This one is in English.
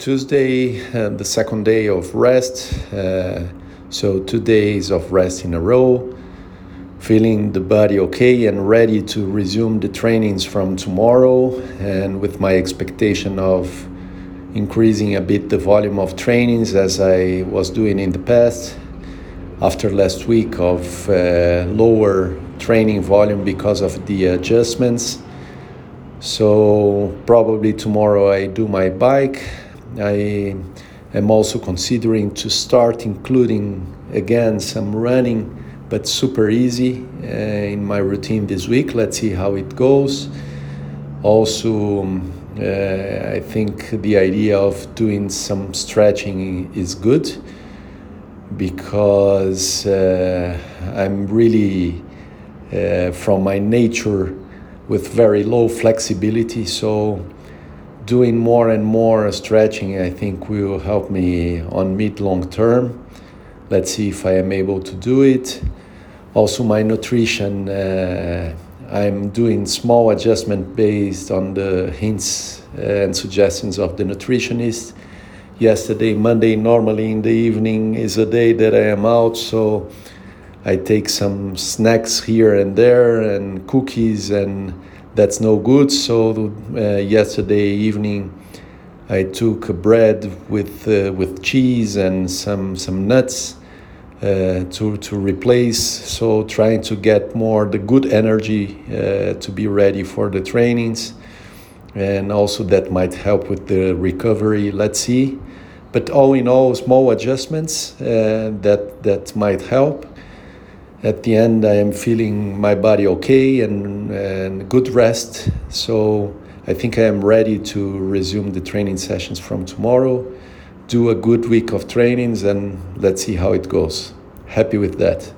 Tuesday, uh, the second day of rest. Uh, so, two days of rest in a row. Feeling the body okay and ready to resume the trainings from tomorrow, and with my expectation of increasing a bit the volume of trainings as I was doing in the past after last week of uh, lower training volume because of the adjustments. So, probably tomorrow I do my bike I am also considering to start including again some running, but super easy uh, in my routine this week. Let's see how it goes. Also, um, uh, I think the idea of doing some stretching is good because uh, I'm really, uh, from my nature, with very low flexibility. So doing more and more stretching, I think will help me on mid long term. Let's see if I am able to do it. Also, my nutrition, uh, I'm doing small adjustment based on the hints and suggestions of the nutritionist. Yesterday, Monday, normally in the evening is a day that I am out, so I take some snacks here and there and cookies and that's no good. So uh, yesterday evening, I took bread with uh, with cheese and some some nuts uh, to to replace. So trying to get more the good energy uh, to be ready for the trainings, and also that might help with the recovery. Let's see. But all in all, small adjustments uh, that that might help at the end I am feeling my body okay and, and good rest. So I think I am ready to resume the training sessions from tomorrow, do a good week of trainings, and let's see how it goes. Happy with that.